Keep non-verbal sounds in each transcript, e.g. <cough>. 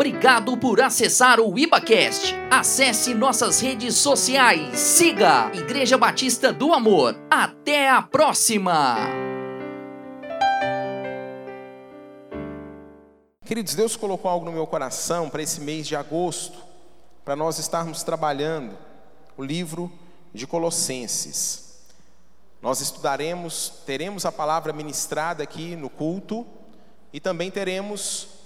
Obrigado por acessar o IbaCast. Acesse nossas redes sociais. Siga Igreja Batista do Amor. Até a próxima! Queridos, Deus colocou algo no meu coração para esse mês de agosto, para nós estarmos trabalhando o livro de Colossenses. Nós estudaremos, teremos a palavra ministrada aqui no culto e também teremos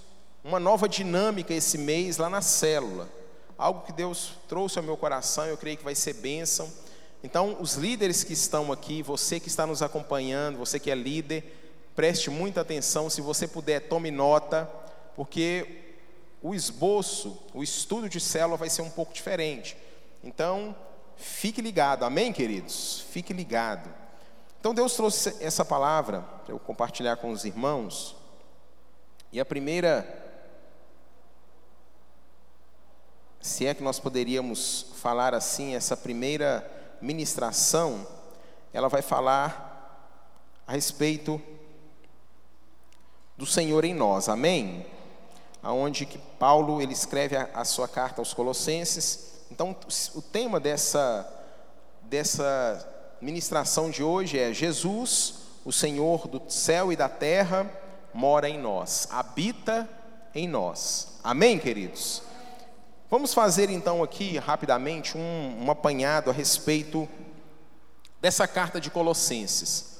uma nova dinâmica esse mês lá na célula. Algo que Deus trouxe ao meu coração, eu creio que vai ser bênção. Então, os líderes que estão aqui, você que está nos acompanhando, você que é líder, preste muita atenção. Se você puder, tome nota porque o esboço, o estudo de célula vai ser um pouco diferente. Então, fique ligado, amém, queridos? Fique ligado. Então, Deus trouxe essa palavra para eu compartilhar com os irmãos. E a primeira, se é que nós poderíamos falar assim, essa primeira ministração, ela vai falar a respeito do Senhor em nós, amém? aonde que Paulo ele escreve a, a, sua carta aos Colossenses. Então, o tema dessa dessa ministração de hoje é Jesus, o Senhor do céu e da terra, mora em nós, habita em nós. Amém, queridos. Vamos fazer então aqui rapidamente um, um apanhado a respeito dessa carta de Colossenses.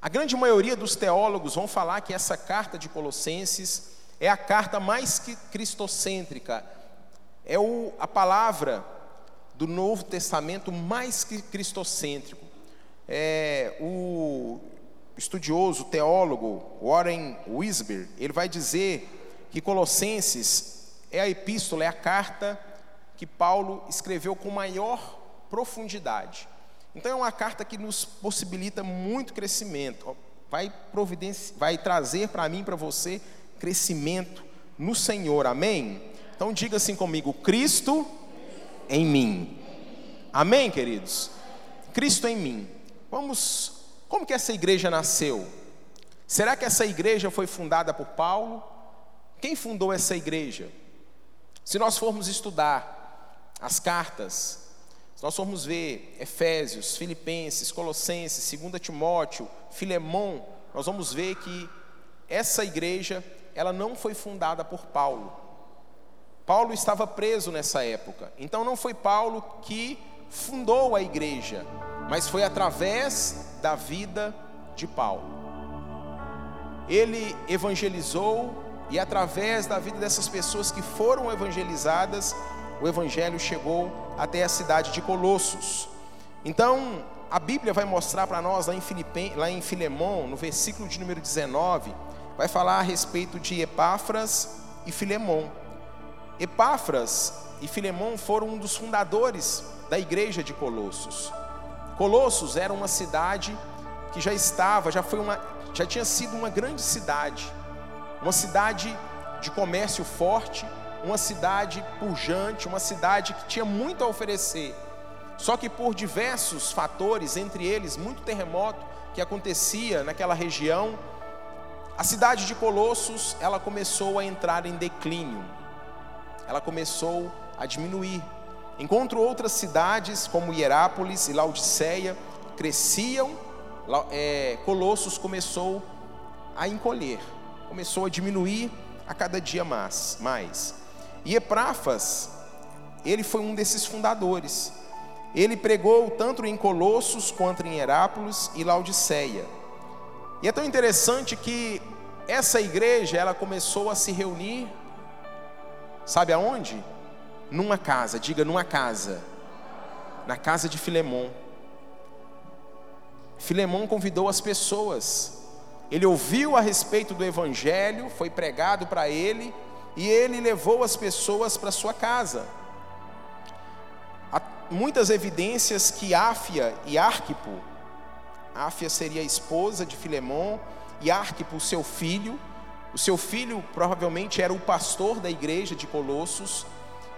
A grande maioria dos teólogos vão falar que essa carta de Colossenses é a carta mais cristocêntrica, é o, a palavra do Novo Testamento mais cristocêntrico. É, o estudioso, teólogo Warren Wisber, ele vai dizer que Colossenses é a epístola, é a carta que Paulo escreveu com maior profundidade. Então é uma carta que nos possibilita muito crescimento, vai, vai trazer para mim, para você, crescimento no Senhor, amém? Então diga assim comigo: Cristo em mim. Amém, queridos? Cristo em mim. Vamos, como que essa igreja nasceu? Será que essa igreja foi fundada por Paulo? Quem fundou essa igreja? Se nós formos estudar as cartas, se nós formos ver Efésios, Filipenses, Colossenses, 2 Timóteo, Filemão, nós vamos ver que essa igreja ela não foi fundada por Paulo. Paulo estava preso nessa época. Então não foi Paulo que fundou a igreja, mas foi através da vida de Paulo. Ele evangelizou e através da vida dessas pessoas que foram evangelizadas, o evangelho chegou até a cidade de Colossos. Então, a Bíblia vai mostrar para nós lá em, Filipe, lá em Filemão, no versículo de número 19, vai falar a respeito de Epáfras e Filemão. Epáfras e Filemão foram um dos fundadores da igreja de Colossos. Colossos era uma cidade que já estava, já foi uma, já tinha sido uma grande cidade, uma cidade de comércio forte, uma cidade pujante, uma cidade que tinha muito a oferecer. Só que por diversos fatores, entre eles muito terremoto que acontecia naquela região, a cidade de Colossos, ela começou a entrar em declínio. Ela começou a diminuir. Enquanto outras cidades, como Hierápolis e Laodiceia, cresciam, é, Colossos começou a encolher, começou a diminuir a cada dia mais. mais. E Epráfas, ele foi um desses fundadores. Ele pregou tanto em Colossos quanto em Herápolis e Laodiceia. E é tão interessante que essa igreja, ela começou a se reunir, sabe aonde? Numa casa, diga numa casa, na casa de Filemão. Filemão convidou as pessoas, ele ouviu a respeito do evangelho, foi pregado para ele, e ele levou as pessoas para sua casa. Há muitas evidências que Áfia e Arquipo, Áfia seria a esposa de Filemão, e Arquipo, seu filho. O seu filho provavelmente era o pastor da igreja de Colossos.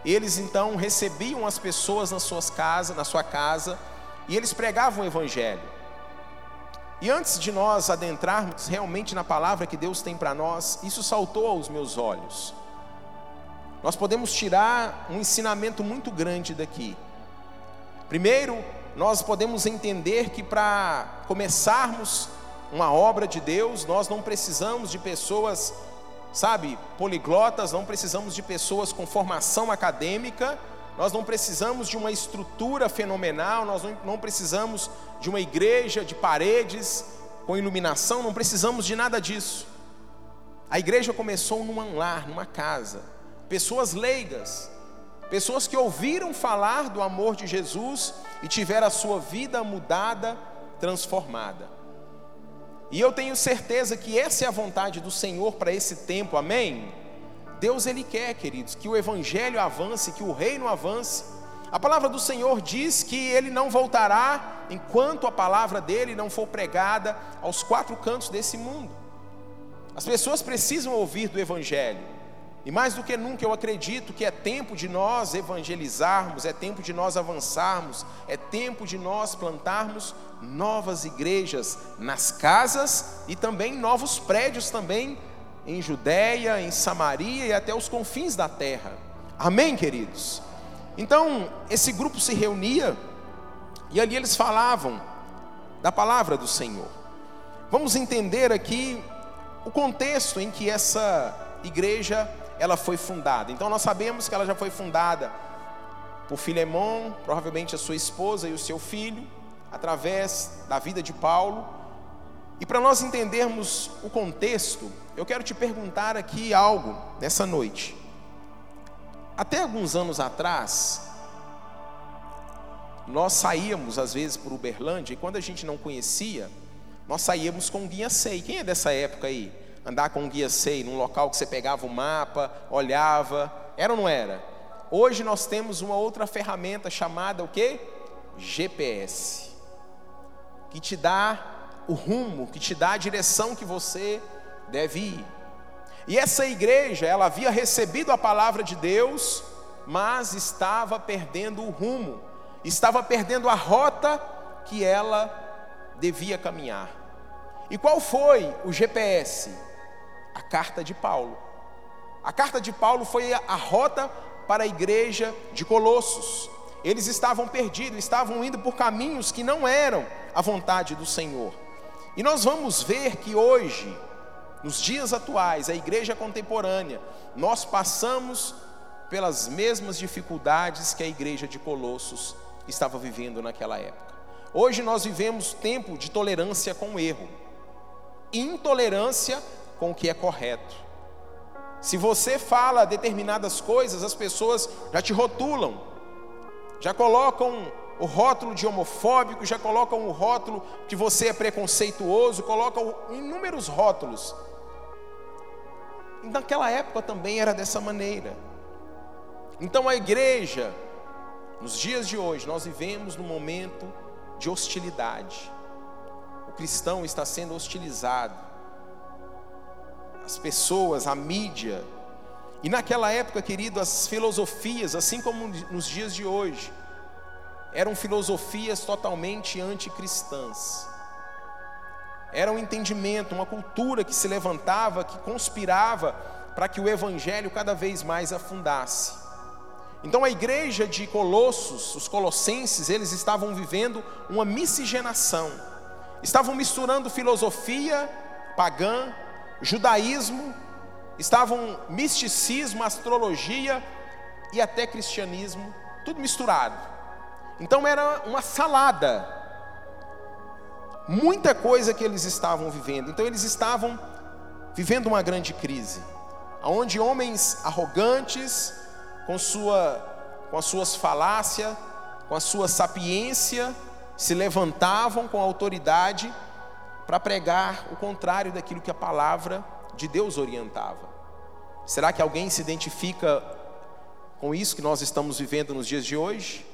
Eles então recebiam as pessoas nas suas casas, na sua casa, e eles pregavam o evangelho. E antes de nós adentrarmos realmente na palavra que Deus tem para nós, isso saltou aos meus olhos. nós podemos tirar um ensinamento muito grande daqui. Primeiro, nós podemos entender que para começarmos uma obra de Deus, nós não precisamos de pessoas, sabe, poliglotas, não precisamos de pessoas com formação acadêmica, nós não precisamos de uma estrutura fenomenal, nós não precisamos de uma igreja de paredes com iluminação, não precisamos de nada disso. A igreja começou num lar, numa casa, pessoas leigas, pessoas que ouviram falar do amor de Jesus e tiveram a sua vida mudada, transformada. E eu tenho certeza que essa é a vontade do Senhor para esse tempo, amém? Deus ele quer, queridos, que o evangelho avance, que o reino avance. A palavra do Senhor diz que ele não voltará enquanto a palavra dele não for pregada aos quatro cantos desse mundo. As pessoas precisam ouvir do evangelho. E mais do que nunca eu acredito que é tempo de nós evangelizarmos, é tempo de nós avançarmos, é tempo de nós plantarmos novas igrejas nas casas e também novos prédios também em Judéia, em Samaria e até os confins da terra. Amém, queridos. Então, esse grupo se reunia e ali eles falavam da palavra do Senhor. Vamos entender aqui o contexto em que essa igreja ela foi fundada. Então nós sabemos que ela já foi fundada por Filemão, provavelmente a sua esposa e o seu filho, através da vida de Paulo. E para nós entendermos o contexto, eu quero te perguntar aqui algo nessa noite. Até alguns anos atrás, nós saíamos às vezes por Uberlândia e quando a gente não conhecia, nós saíamos com guia SEI. Quem é dessa época aí? andar com guia SEI, num local que você pegava o mapa, olhava, era ou não era? Hoje nós temos uma outra ferramenta chamada o que? GPS, que te dá o rumo, que te dá a direção que você deve ir. E essa igreja, ela havia recebido a palavra de Deus, mas estava perdendo o rumo, estava perdendo a rota que ela devia caminhar. E qual foi o GPS? a carta de Paulo. A carta de Paulo foi a rota para a igreja de Colossos. Eles estavam perdidos, estavam indo por caminhos que não eram a vontade do Senhor. E nós vamos ver que hoje, nos dias atuais, a igreja contemporânea, nós passamos pelas mesmas dificuldades que a igreja de Colossos estava vivendo naquela época. Hoje nós vivemos tempo de tolerância com o erro, intolerância com o que é correto. Se você fala determinadas coisas, as pessoas já te rotulam, já colocam o rótulo de homofóbico, já colocam o rótulo que você é preconceituoso, colocam inúmeros rótulos. Naquela época também era dessa maneira. Então a igreja, nos dias de hoje, nós vivemos num momento de hostilidade. O cristão está sendo hostilizado as pessoas, a mídia. E naquela época, querido, as filosofias, assim como nos dias de hoje, eram filosofias totalmente anticristãs. Era um entendimento, uma cultura que se levantava, que conspirava para que o evangelho cada vez mais afundasse. Então a igreja de Colossos, os colossenses, eles estavam vivendo uma miscigenação. Estavam misturando filosofia pagã judaísmo, estavam misticismo, astrologia e até cristianismo, tudo misturado. Então era uma salada. Muita coisa que eles estavam vivendo. Então eles estavam vivendo uma grande crise, onde homens arrogantes, com sua com as suas falácias, com a sua sapiência, se levantavam com autoridade para pregar o contrário daquilo que a palavra de Deus orientava. Será que alguém se identifica com isso que nós estamos vivendo nos dias de hoje?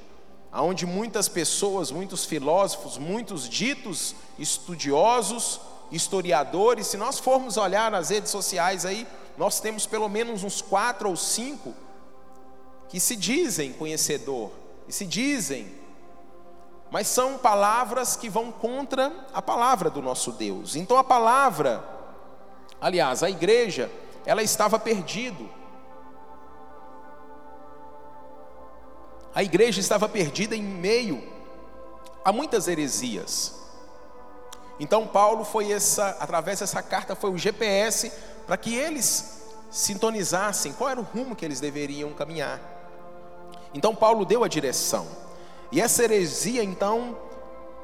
Onde muitas pessoas, muitos filósofos, muitos ditos estudiosos, historiadores, se nós formos olhar nas redes sociais aí, nós temos pelo menos uns quatro ou cinco que se dizem conhecedor e se dizem mas são palavras que vão contra a palavra do nosso Deus. Então a palavra, aliás, a igreja, ela estava perdido. A igreja estava perdida em meio a muitas heresias. Então Paulo foi essa, através dessa carta foi o GPS para que eles sintonizassem qual era o rumo que eles deveriam caminhar. Então Paulo deu a direção. E essa heresia então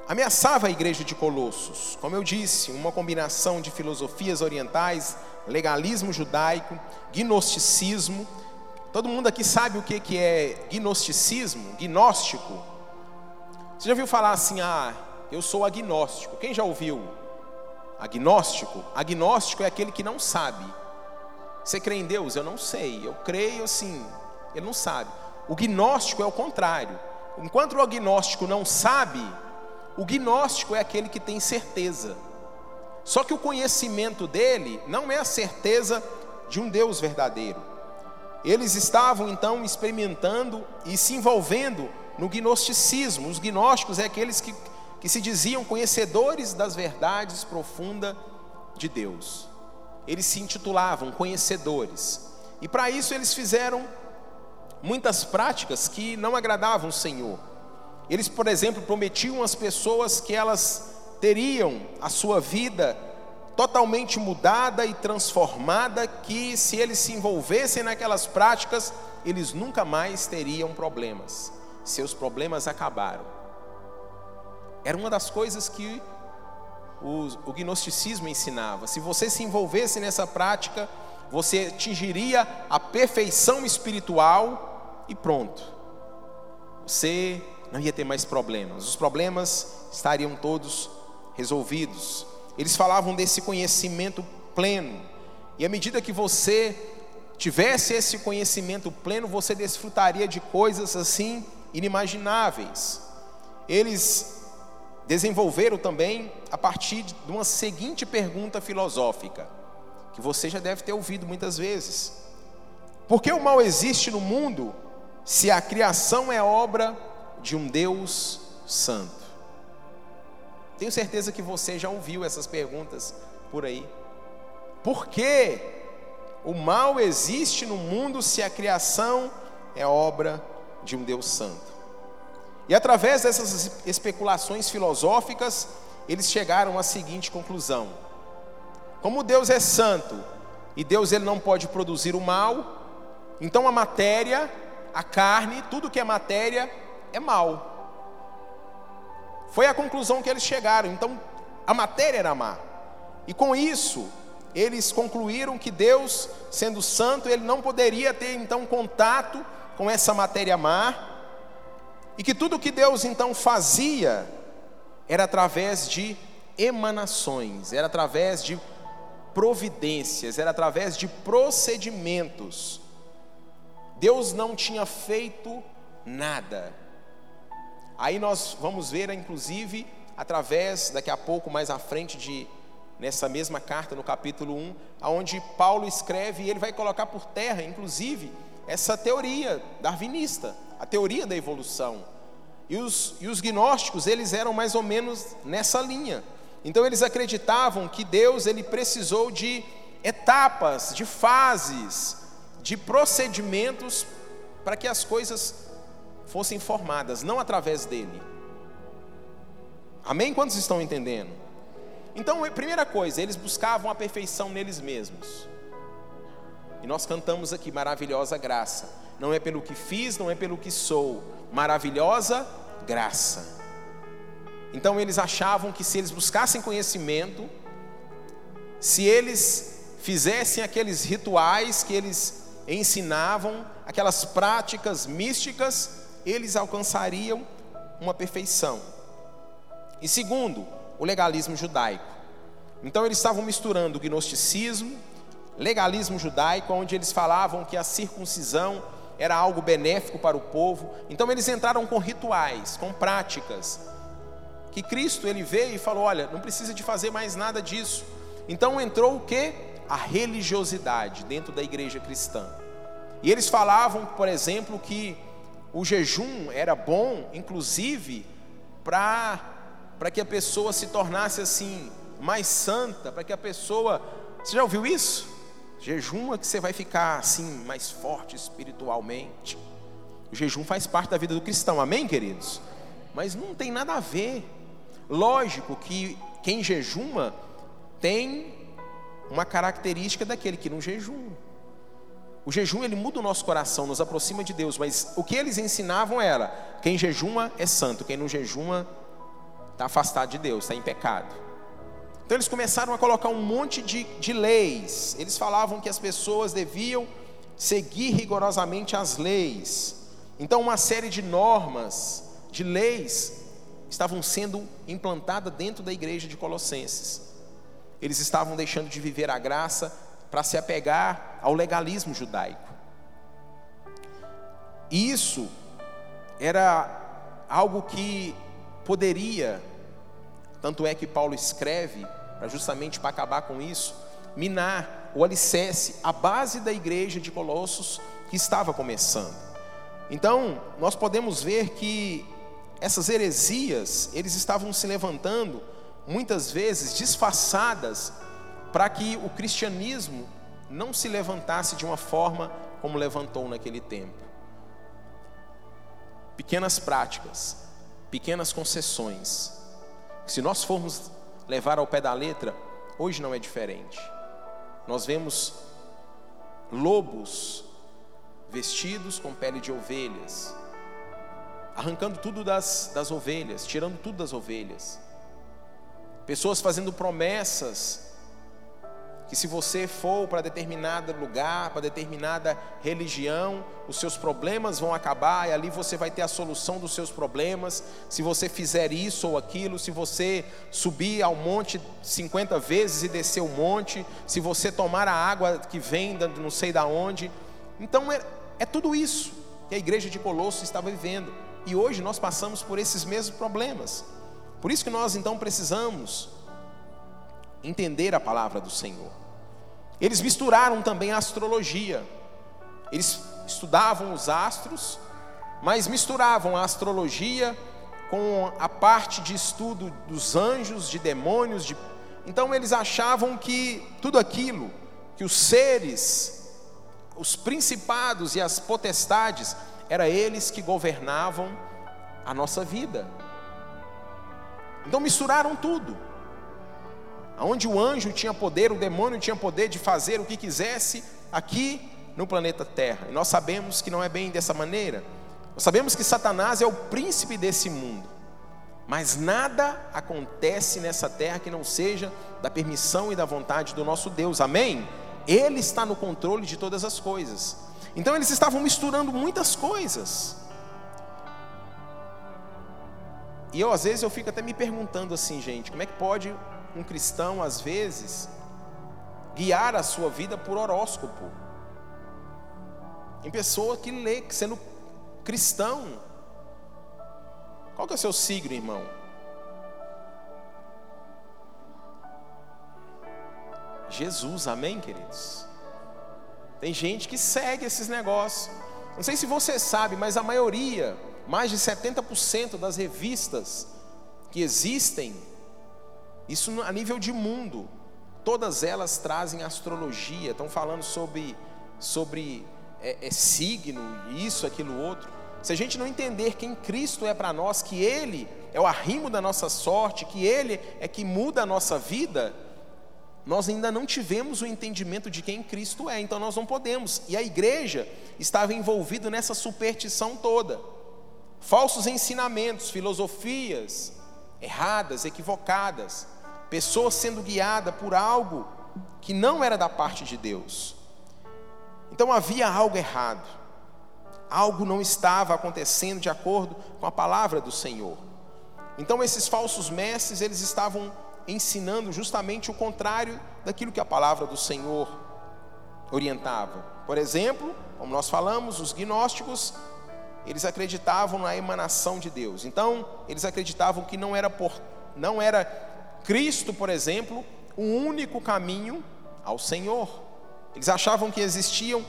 ameaçava a igreja de Colossos. Como eu disse, uma combinação de filosofias orientais, legalismo judaico, gnosticismo. Todo mundo aqui sabe o que é gnosticismo, gnóstico? Você já ouviu falar assim, ah, eu sou agnóstico. Quem já ouviu? Agnóstico? Agnóstico é aquele que não sabe. Você crê em Deus? Eu não sei. Eu creio assim. Ele não sabe. O gnóstico é o contrário. Enquanto o agnóstico não sabe, o gnóstico é aquele que tem certeza. Só que o conhecimento dele não é a certeza de um Deus verdadeiro. Eles estavam então experimentando e se envolvendo no gnosticismo. Os gnósticos é aqueles que que se diziam conhecedores das verdades profundas de Deus. Eles se intitulavam conhecedores. E para isso eles fizeram muitas práticas que não agradavam o Senhor. Eles, por exemplo, prometiam às pessoas que elas teriam a sua vida totalmente mudada e transformada, que se eles se envolvessem naquelas práticas, eles nunca mais teriam problemas. Seus problemas acabaram. Era uma das coisas que o, o gnosticismo ensinava. Se você se envolvesse nessa prática, você atingiria a perfeição espiritual e pronto. Você não ia ter mais problemas. Os problemas estariam todos resolvidos. Eles falavam desse conhecimento pleno. E à medida que você tivesse esse conhecimento pleno, você desfrutaria de coisas assim inimagináveis. Eles desenvolveram também a partir de uma seguinte pergunta filosófica, que você já deve ter ouvido muitas vezes: Por que o mal existe no mundo se a criação é obra de um Deus santo? Tenho certeza que você já ouviu essas perguntas por aí. Por que o mal existe no mundo se a criação é obra de um Deus santo? E através dessas especulações filosóficas, eles chegaram à seguinte conclusão: como Deus é santo e Deus ele não pode produzir o mal, então a matéria, a carne, tudo que é matéria é mal. Foi a conclusão que eles chegaram. Então a matéria era má. E com isso, eles concluíram que Deus, sendo santo, ele não poderia ter então contato com essa matéria má, e que tudo que Deus então fazia era através de emanações, era através de providências, era através de procedimentos. Deus não tinha feito nada. Aí nós vamos ver, inclusive, através, daqui a pouco, mais à frente, de, nessa mesma carta, no capítulo 1, aonde Paulo escreve e ele vai colocar por terra, inclusive, essa teoria darwinista, a teoria da evolução. E os, e os gnósticos, eles eram mais ou menos nessa linha. Então eles acreditavam que Deus ele precisou de etapas, de fases, de procedimentos para que as coisas fossem formadas, não através dele. Amém? Quantos estão entendendo? Então, primeira coisa, eles buscavam a perfeição neles mesmos. E nós cantamos aqui, maravilhosa graça. Não é pelo que fiz, não é pelo que sou. Maravilhosa graça. Então eles achavam que se eles buscassem conhecimento, se eles fizessem aqueles rituais que eles ensinavam, aquelas práticas místicas, eles alcançariam uma perfeição. E segundo, o legalismo judaico. Então eles estavam misturando o gnosticismo, legalismo judaico, onde eles falavam que a circuncisão era algo benéfico para o povo. Então eles entraram com rituais, com práticas. Que Cristo ele veio e falou: "Olha, não precisa de fazer mais nada disso". Então entrou o que? A religiosidade dentro da igreja cristã. E eles falavam, por exemplo, que o jejum era bom, inclusive, para que a pessoa se tornasse assim mais santa, para que a pessoa, você já ouviu isso? Jejuma que você vai ficar assim mais forte espiritualmente. O jejum faz parte da vida do cristão, amém, queridos? Mas não tem nada a ver. Lógico que quem jejuma tem uma característica daquele que não jejuma. O jejum ele muda o nosso coração, nos aproxima de Deus, mas o que eles ensinavam era: quem jejuma é santo, quem não jejuma está afastado de Deus, está em pecado. Então eles começaram a colocar um monte de, de leis. Eles falavam que as pessoas deviam seguir rigorosamente as leis. Então uma série de normas, de leis, estavam sendo implantadas dentro da igreja de Colossenses. Eles estavam deixando de viver a graça para se apegar ao legalismo judaico. Isso era algo que poderia, tanto é que Paulo escreve, para justamente para acabar com isso, minar o alicerce, a base da igreja de Colossos que estava começando. Então, nós podemos ver que essas heresias, eles estavam se levantando muitas vezes disfarçadas para que o cristianismo não se levantasse de uma forma como levantou naquele tempo. Pequenas práticas, pequenas concessões. Se nós formos levar ao pé da letra, hoje não é diferente. Nós vemos lobos vestidos com pele de ovelhas, arrancando tudo das, das ovelhas, tirando tudo das ovelhas. Pessoas fazendo promessas que se você for para determinado lugar, para determinada religião, os seus problemas vão acabar e ali você vai ter a solução dos seus problemas. Se você fizer isso ou aquilo, se você subir ao monte 50 vezes e descer o monte, se você tomar a água que vem não sei da onde. Então é, é tudo isso que a igreja de Colosso estava vivendo. E hoje nós passamos por esses mesmos problemas. Por isso que nós então precisamos entender a palavra do Senhor. Eles misturaram também a astrologia. Eles estudavam os astros, mas misturavam a astrologia com a parte de estudo dos anjos, de demônios, de... então eles achavam que tudo aquilo que os seres, os principados e as potestades, era eles que governavam a nossa vida. Então misturaram tudo onde o anjo tinha poder, o demônio tinha poder de fazer o que quisesse aqui no planeta Terra. E nós sabemos que não é bem dessa maneira. Nós sabemos que Satanás é o príncipe desse mundo. Mas nada acontece nessa terra que não seja da permissão e da vontade do nosso Deus. Amém? Ele está no controle de todas as coisas. Então eles estavam misturando muitas coisas. E eu às vezes eu fico até me perguntando assim, gente, como é que pode um cristão, às vezes, guiar a sua vida por horóscopo. Em pessoa que lê, sendo cristão. Qual que é o seu signo, irmão? Jesus, amém, queridos? Tem gente que segue esses negócios. Não sei se você sabe, mas a maioria, mais de 70% das revistas que existem isso a nível de mundo. Todas elas trazem astrologia, estão falando sobre, sobre é, é, signo, isso, aquilo, outro. Se a gente não entender quem Cristo é para nós, que Ele é o arrimo da nossa sorte, que Ele é que muda a nossa vida, nós ainda não tivemos o entendimento de quem Cristo é, então nós não podemos. E a igreja estava envolvida nessa superstição toda. Falsos ensinamentos, filosofias erradas, equivocadas pessoa sendo guiada por algo que não era da parte de Deus. Então havia algo errado, algo não estava acontecendo de acordo com a palavra do Senhor. Então esses falsos mestres, eles estavam ensinando justamente o contrário daquilo que a palavra do Senhor orientava. Por exemplo, como nós falamos, os gnósticos, eles acreditavam na emanação de Deus. Então, eles acreditavam que não era por não era Cristo, por exemplo, o único caminho ao Senhor. Eles achavam que existiam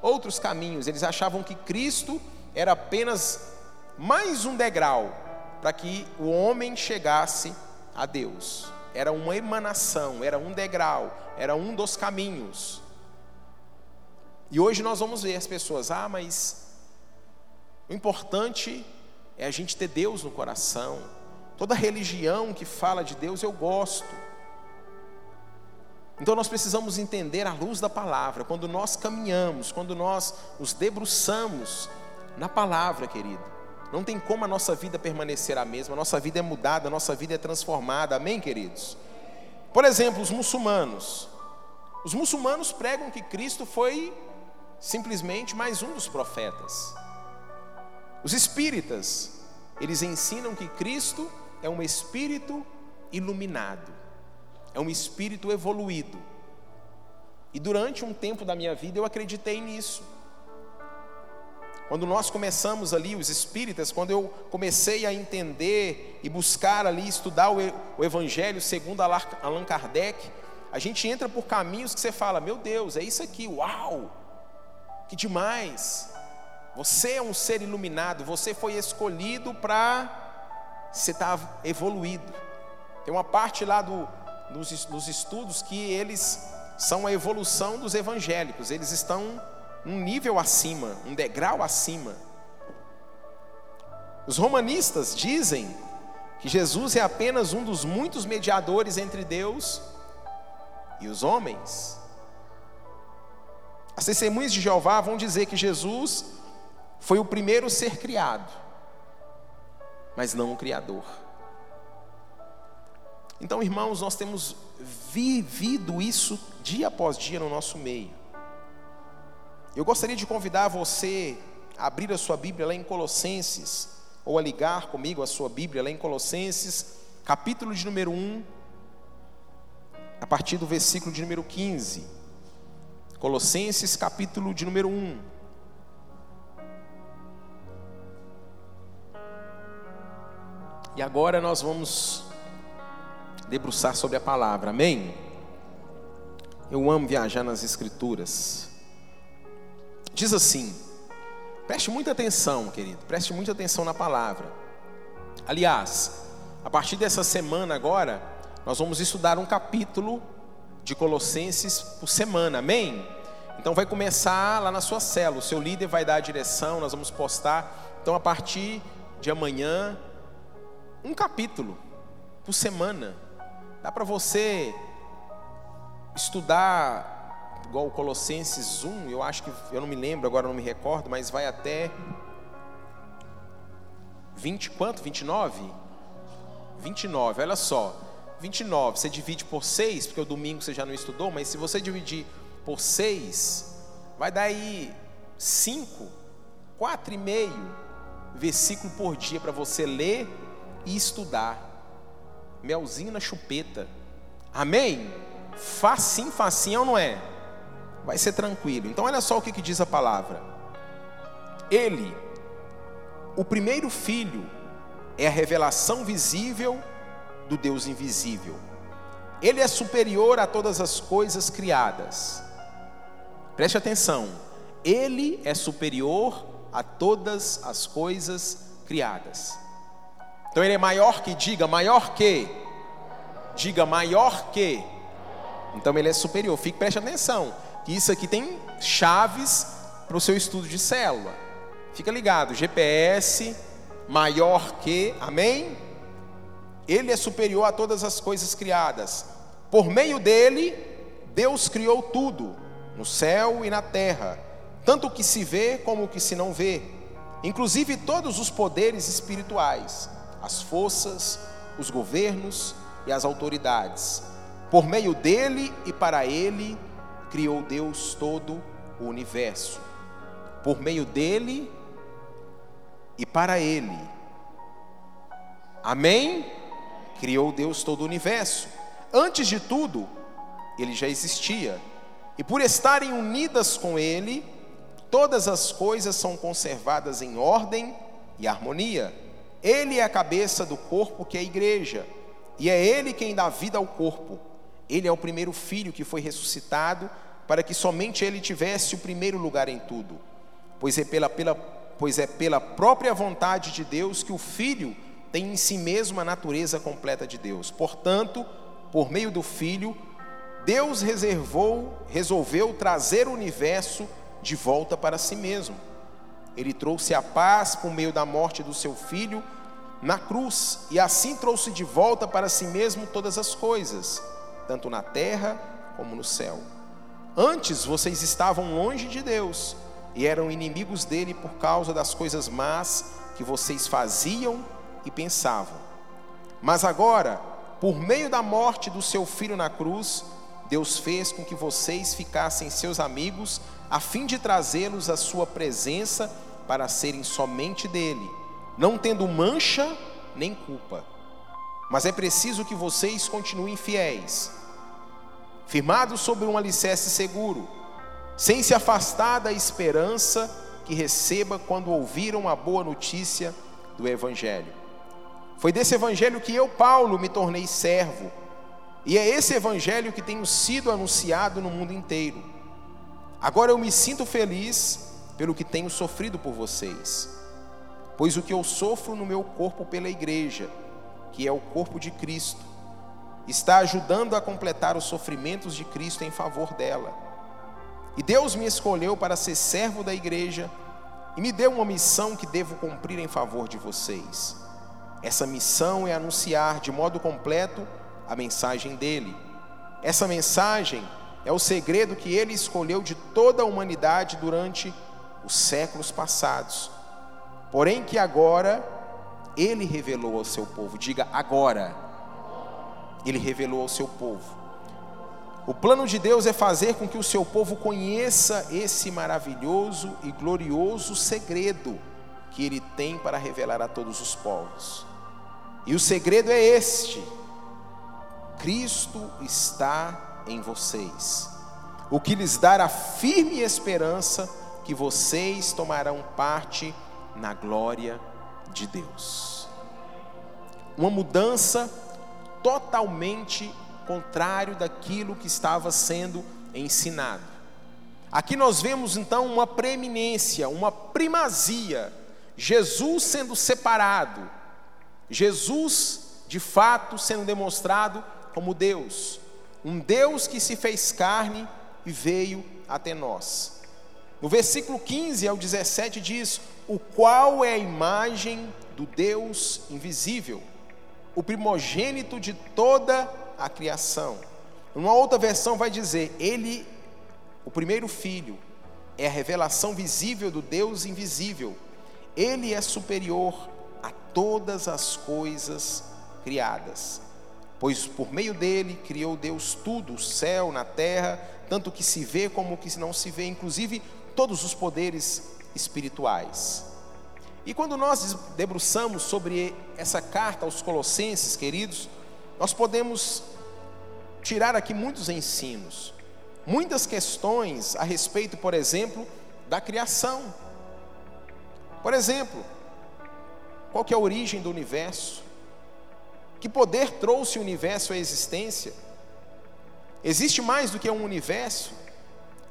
outros caminhos, eles achavam que Cristo era apenas mais um degrau para que o homem chegasse a Deus. Era uma emanação, era um degrau, era um dos caminhos. E hoje nós vamos ver as pessoas, ah, mas O importante é a gente ter Deus no coração. Toda religião que fala de Deus eu gosto. Então nós precisamos entender a luz da palavra. Quando nós caminhamos, quando nós nos debruçamos na palavra, querido, não tem como a nossa vida permanecer a mesma. A nossa vida é mudada, a nossa vida é transformada. Amém, queridos? Por exemplo, os muçulmanos. Os muçulmanos pregam que Cristo foi simplesmente mais um dos profetas. Os espíritas, eles ensinam que Cristo é um espírito iluminado, é um espírito evoluído. E durante um tempo da minha vida eu acreditei nisso. Quando nós começamos ali, os espíritas, quando eu comecei a entender e buscar ali, estudar o, Evangelho segundo Allan Kardec, a gente entra por caminhos que você fala: Meu Deus, é isso aqui, uau, que demais. Você é um ser iluminado, você foi escolhido para você estar tá evoluído. Tem uma parte lá do, nos, nos estudos que eles são a evolução dos evangélicos, eles estão um nível acima, um degrau acima. Os romanistas dizem que Jesus é apenas um dos muitos mediadores entre Deus e os homens. As testemunhas de Jeová vão dizer que Jesus foi o primeiro ser criado, mas não o Criador. Então, irmãos, nós temos vivido isso dia após dia no nosso meio. Eu gostaria de convidar você a abrir a sua Bíblia lá em Colossenses, ou a ligar comigo a sua Bíblia lá em Colossenses, capítulo de número 1, a partir do versículo de número 15. Colossenses, capítulo de número 1. E agora nós vamos debruçar sobre a palavra, amém? Eu amo viajar nas Escrituras. Diz assim, preste muita atenção, querido, preste muita atenção na palavra. Aliás, a partir dessa semana agora, nós vamos estudar um capítulo de Colossenses por semana, amém? Então vai começar lá na sua célula, o seu líder vai dar a direção, nós vamos postar. Então a partir de amanhã, um capítulo por semana. Dá para você estudar igual Colossenses 1, eu acho que eu não me lembro, agora não me recordo, mas vai até 20 quanto? 29? 29, olha só. 29, você divide por 6, porque o domingo você já não estudou, mas se você dividir por 6, vai dar aí 5, 4,5 versículo por dia para você ler e estudar. Melzinho na chupeta. Amém? Facinho, facinho ou não é? Vai ser tranquilo. Então, olha só o que, que diz a palavra. Ele, o primeiro filho, é a revelação visível do Deus invisível. Ele é superior a todas as coisas criadas. Preste atenção. Ele é superior a todas as coisas criadas. Então ele é maior que, diga, maior que. Diga, maior que. Então ele é superior. Fique, preste atenção. Que isso aqui tem chaves para o seu estudo de célula. Fica ligado. GPS, maior que. Amém? Ele é superior a todas as coisas criadas. Por meio dele, Deus criou tudo, no céu e na terra, tanto o que se vê como o que se não vê, inclusive todos os poderes espirituais as forças, os governos e as autoridades. Por meio dele e para ele, criou Deus todo o universo. Por meio dele e para ele. Amém? Criou Deus todo o universo. Antes de tudo, ele já existia. E por estarem unidas com ele, todas as coisas são conservadas em ordem e harmonia. Ele é a cabeça do corpo que é a igreja, e é ele quem dá vida ao corpo. Ele é o primeiro filho que foi ressuscitado, para que somente ele tivesse o primeiro lugar em tudo. Pois é pela, pela, pois é pela própria vontade de Deus que o filho tem em si mesmo a natureza completa de Deus. Portanto, por meio do filho, Deus reservou, resolveu trazer o universo de volta para si mesmo. Ele trouxe a paz por meio da morte do seu filho na cruz e assim trouxe de volta para si mesmo todas as coisas, tanto na terra como no céu. Antes vocês estavam longe de Deus e eram inimigos dele por causa das coisas más que vocês faziam e pensavam. Mas agora, por meio da morte do seu filho na cruz, Deus fez com que vocês ficassem seus amigos, a fim de trazê-los à sua presença para serem somente dele, não tendo mancha nem culpa. Mas é preciso que vocês continuem fiéis, firmados sobre um alicerce seguro, sem se afastar da esperança que receba quando ouviram a boa notícia do Evangelho. Foi desse Evangelho que eu, Paulo, me tornei servo, e é esse Evangelho que tenho sido anunciado no mundo inteiro. Agora eu me sinto feliz pelo que tenho sofrido por vocês, pois o que eu sofro no meu corpo pela igreja, que é o corpo de Cristo, está ajudando a completar os sofrimentos de Cristo em favor dela. E Deus me escolheu para ser servo da igreja e me deu uma missão que devo cumprir em favor de vocês. Essa missão é anunciar de modo completo a mensagem dele. Essa mensagem é o segredo que ele escolheu de toda a humanidade durante os séculos passados. Porém, que agora ele revelou ao seu povo. Diga agora. Ele revelou ao seu povo. O plano de Deus é fazer com que o seu povo conheça esse maravilhoso e glorioso segredo que ele tem para revelar a todos os povos. E o segredo é este: Cristo está em vocês, o que lhes dará firme esperança que vocês tomarão parte na glória de Deus. Uma mudança totalmente contrário daquilo que estava sendo ensinado. Aqui nós vemos então uma preeminência, uma primazia, Jesus sendo separado, Jesus de fato sendo demonstrado como Deus, um Deus que se fez carne e veio até nós. No versículo 15 ao 17 diz: O qual é a imagem do Deus invisível, o primogênito de toda a criação. Uma outra versão vai dizer: Ele, o primeiro filho, é a revelação visível do Deus invisível. Ele é superior a todas as coisas criadas. Pois por meio dele criou Deus tudo, o céu, na terra, tanto que se vê como que não se vê, inclusive todos os poderes espirituais. E quando nós debruçamos sobre essa carta aos Colossenses, queridos, nós podemos tirar aqui muitos ensinos, muitas questões a respeito, por exemplo, da criação. Por exemplo, qual que é a origem do universo? Que poder trouxe o universo à existência? Existe mais do que um universo?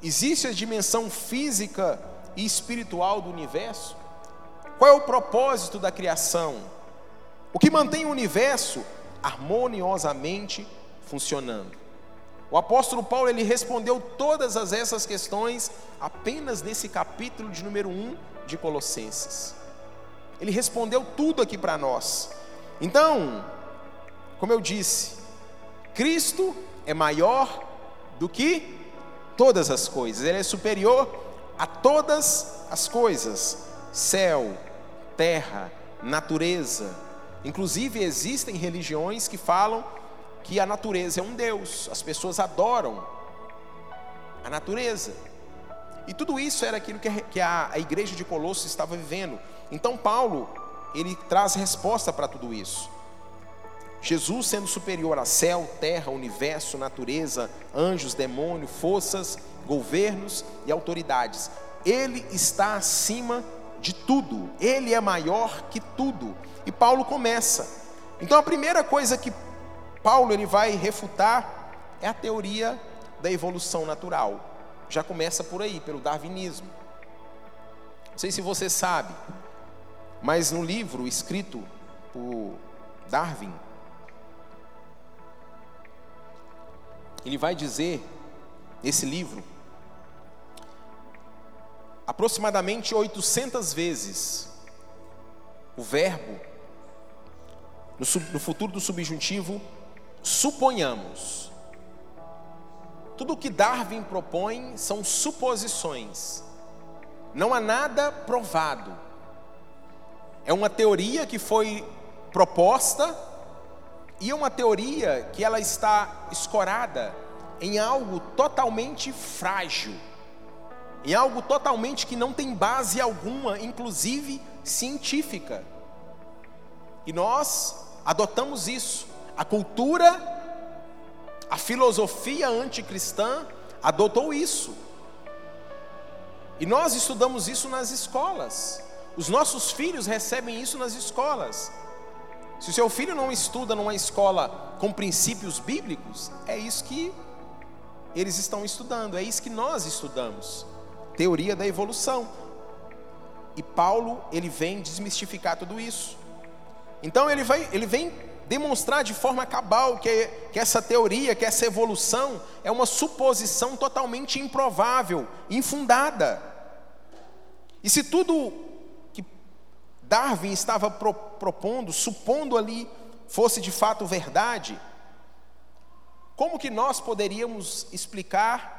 Existe a dimensão física e espiritual do universo? Qual é o propósito da criação? O que mantém o universo harmoniosamente funcionando. O apóstolo Paulo ele respondeu todas as essas questões apenas nesse capítulo de número 1 de Colossenses. Ele respondeu tudo aqui para nós. Então, como eu disse, Cristo é maior do que todas as coisas, ele é superior a todas as coisas: céu, terra, natureza, Inclusive, existem religiões que falam que a natureza é um Deus, as pessoas adoram a natureza. E tudo isso era aquilo que a, igreja de Colossos estava vivendo. Então, Paulo, ele traz resposta para tudo isso. Jesus sendo superior a céu, terra, universo, natureza, anjos, demônio, forças, governos e autoridades. Ele está acima de tudo. Ele é maior que tudo. E Paulo começa. Então a primeira coisa que Paulo ele vai refutar é a teoria da evolução natural. Já começa por aí, pelo darwinismo. Não sei se você sabe, mas no livro escrito por Darwin, ele vai dizer, nesse livro, aproximadamente 800 vezes o verbo no, sub, no futuro do subjuntivo suponhamos. Tudo o que Darwin propõe são suposições. Não há nada provado. É uma teoria que foi proposta e é uma teoria que ela está escorada em algo totalmente frágil, em algo totalmente que não tem base alguma, inclusive científica. E nós adotamos isso. A cultura, a filosofia anticristã adotou isso. E nós estudamos isso nas escolas. Os nossos filhos recebem isso nas escolas. Se o seu filho não estuda numa escola com princípios bíblicos, é isso que eles estão estudando, é isso que nós estudamos. Teoria da evolução. E Paulo, ele vem desmistificar tudo isso. Então ele, vai, ele vem demonstrar de forma cabal que, que essa teoria, que essa evolução é uma suposição totalmente improvável, infundada. E se tudo Darwin estava pro, propondo, supondo ali, fosse de fato verdade, como que nós poderíamos explicar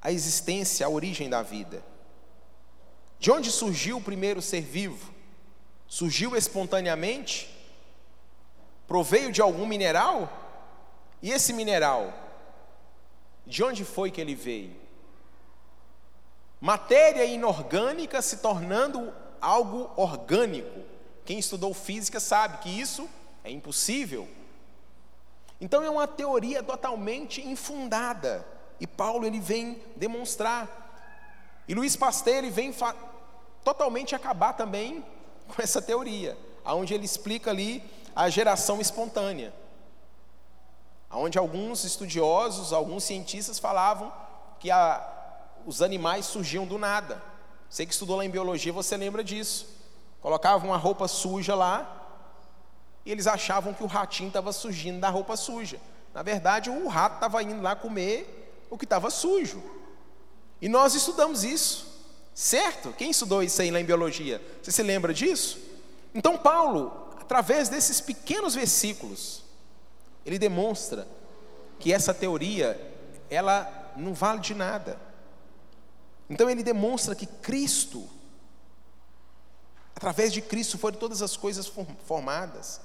a existência, a origem da vida? De onde surgiu o primeiro ser vivo? Surgiu espontaneamente? Proveio de algum mineral? E esse mineral, de onde foi que ele veio? Matéria inorgânica se tornando algo orgânico. Quem estudou física sabe que isso é impossível. Então é uma teoria totalmente infundada. E Paulo ele vem demonstrar. E Luiz Pasteur ele vem totalmente acabar também <laughs> com essa teoria, aonde ele explica ali a geração espontânea. Onde alguns estudiosos, alguns cientistas falavam que a, os animais surgiam do nada. Você que estudou lá em biologia, você lembra disso. Colocavam uma roupa suja lá e eles achavam que o ratinho estava surgindo da roupa suja. Na verdade, o rato estava indo lá comer o que estava sujo. E nós estudamos isso. Certo? Quem estudou isso aí lá em biologia? Você se lembra disso? Então, Paulo, através desses pequenos versículos, ele demonstra que essa teoria, ela não vale de nada. Então, ele demonstra que Cristo, através de Cristo foram todas as coisas formadas.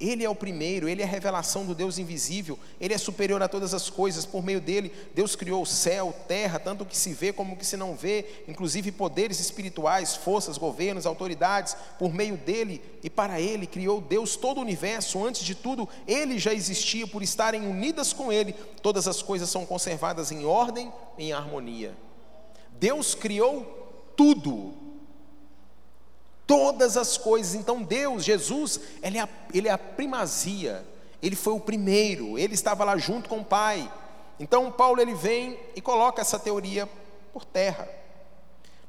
Ele é o primeiro, ele é a revelação do Deus invisível, ele é superior a todas as coisas, por meio dele, Deus criou o céu, terra, tanto o que se vê como o que se não vê, inclusive poderes espirituais, forças, governos, autoridades, por meio dele e para ele criou Deus todo o universo, antes de tudo, ele já existia, por estarem unidas com ele, todas as coisas são conservadas em ordem, em harmonia. Deus criou tudo, todas as coisas. Então Deus, Jesus, ele é, a, ele é a primazia, ele foi o primeiro, ele estava lá junto com o Pai. Então Paulo ele vem e coloca essa teoria por terra.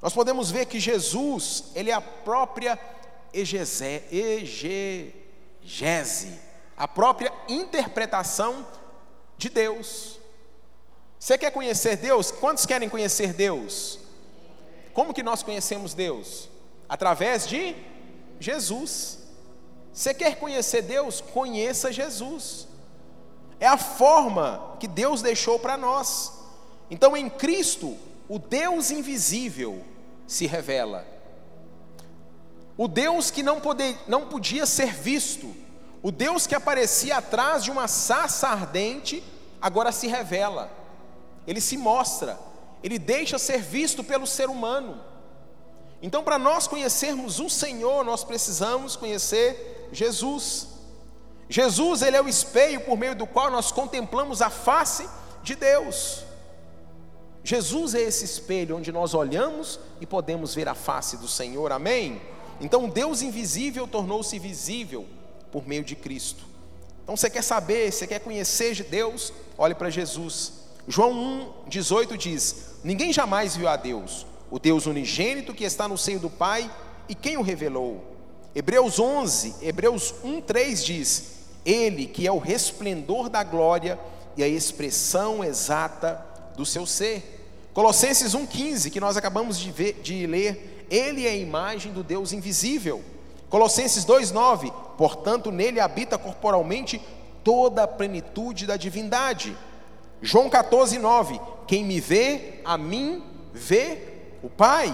Nós podemos ver que Jesus, ele é a própria egese, egegese, a própria interpretação de Deus. Você quer conhecer Deus? Quantos querem conhecer Deus? Como que nós conhecemos Deus? Através de Jesus. Você quer conhecer Deus? Conheça Jesus. É a forma que Deus deixou para nós. Então, em Cristo, o Deus invisível se revela. O Deus que não, poder, não podia ser visto, o Deus que aparecia atrás de uma sarça ardente, agora se revela, ele se mostra, ele deixa ser visto pelo ser humano. Então, para nós conhecermos o Senhor, nós precisamos conhecer Jesus. Jesus, ele é o espelho por meio do qual nós contemplamos a face de Deus. Jesus é esse espelho onde nós olhamos e podemos ver a face do Senhor. Amém? Então, Deus invisível tornou-se visível por meio de Cristo. Então, você quer saber, você quer conhecer de Deus? Olhe para Jesus. João 1, 18 diz: Ninguém jamais viu a Deus o Deus unigênito que está no seio do Pai e quem o revelou. Hebreus 11, Hebreus 1:3 diz: Ele que é o resplendor da glória e a expressão exata do seu ser. Colossenses 1,15, que nós acabamos de, ver, de ler, ele é a imagem do Deus invisível. Colossenses 2,9, portanto, nele habita corporalmente toda a plenitude da divindade. João 14,9, quem me vê, a mim vê o Pai.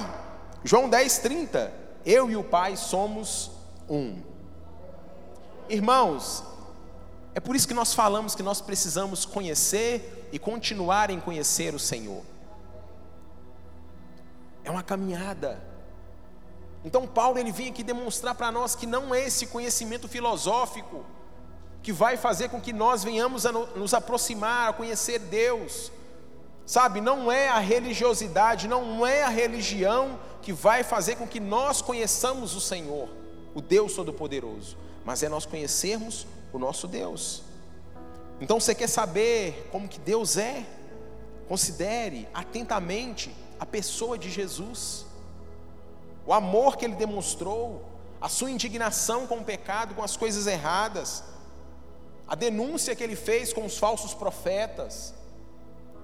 João 10,30, eu e o Pai somos um. Irmãos, é por isso que nós falamos que nós precisamos conhecer e continuar em conhecer o Senhor. É uma caminhada. Então Paulo ele vem aqui demonstrar para nós que não é esse conhecimento filosófico que vai fazer com que nós venhamos a nos aproximar, a conhecer Deus. Sabe, não é a religiosidade, não é a religião que vai fazer com que nós conheçamos o Senhor, o Deus Todo-Poderoso, mas é nós conhecermos o nosso Deus. Então você quer saber como que Deus é? Considere atentamente a pessoa de Jesus, o amor que ele demonstrou, a sua indignação com o pecado, com as coisas erradas, a denúncia que ele fez com os falsos profetas,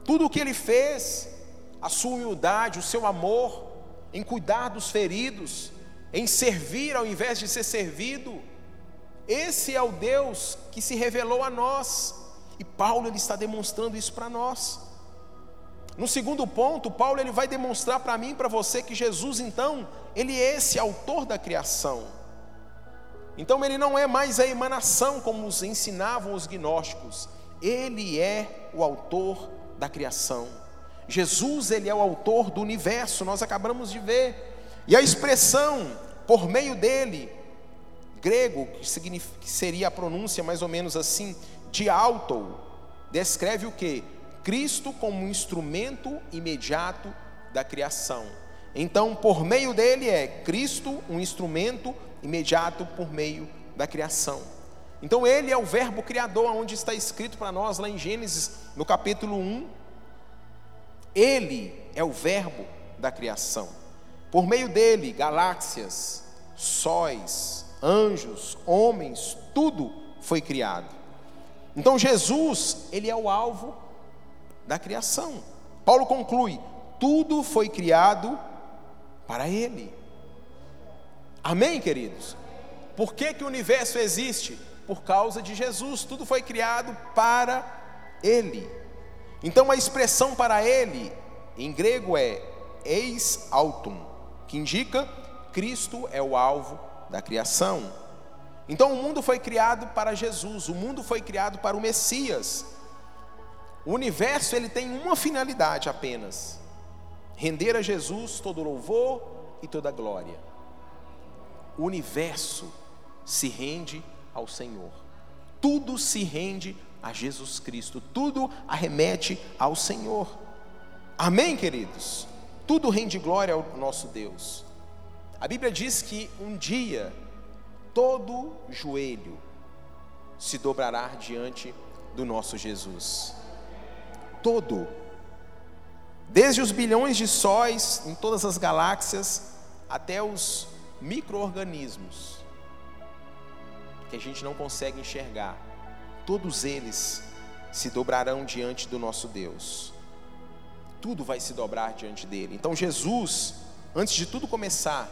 tudo o que ele fez, a sua humildade, o seu amor em cuidar dos feridos, em servir ao invés de ser servido. Esse é o Deus que se revelou a nós. E Paulo ele está demonstrando isso para nós. No segundo ponto, Paulo ele vai demonstrar para mim e para você que Jesus então, ele é esse autor da criação. Então ele não é mais a emanação como os ensinavam os gnósticos. Ele é o autor da criação. Jesus, ele é o autor do universo, nós acabamos de ver. E a expressão por meio dele, grego, que, que seria a pronúncia mais ou menos assim, de auto, descreve o que? Cristo como um instrumento imediato da criação. Então, por meio dele é Cristo um instrumento imediato por meio da criação. Então, ele é o Verbo Criador, onde está escrito para nós lá em Gênesis, no capítulo 1. Ele é o Verbo da criação. Por meio dele, galáxias, sóis, anjos, homens, tudo foi criado. Então, Jesus, ele é o alvo da criação. Paulo conclui: tudo foi criado para Ele. Amém, queridos? Por que, que o universo existe? Por causa de Jesus, tudo foi criado para Ele. Então a expressão para Ele, em grego, é eis autum, que indica Cristo é o alvo da criação. Então o mundo foi criado para Jesus, o mundo foi criado para o Messias. O universo ele tem uma finalidade apenas: render a Jesus todo louvor e toda glória. O universo se rende ao Senhor. Tudo se rende a Jesus Cristo, tudo arremete ao Senhor. Amém, queridos? Tudo rende glória ao nosso Deus. A Bíblia diz que um dia todo joelho se dobrará diante do nosso Jesus todo. Desde os bilhões de sóis em todas as galáxias até os microorganismos que a gente não consegue enxergar. Todos eles se dobrarão diante do nosso Deus. Tudo vai se dobrar diante dele. Então Jesus, antes de tudo começar,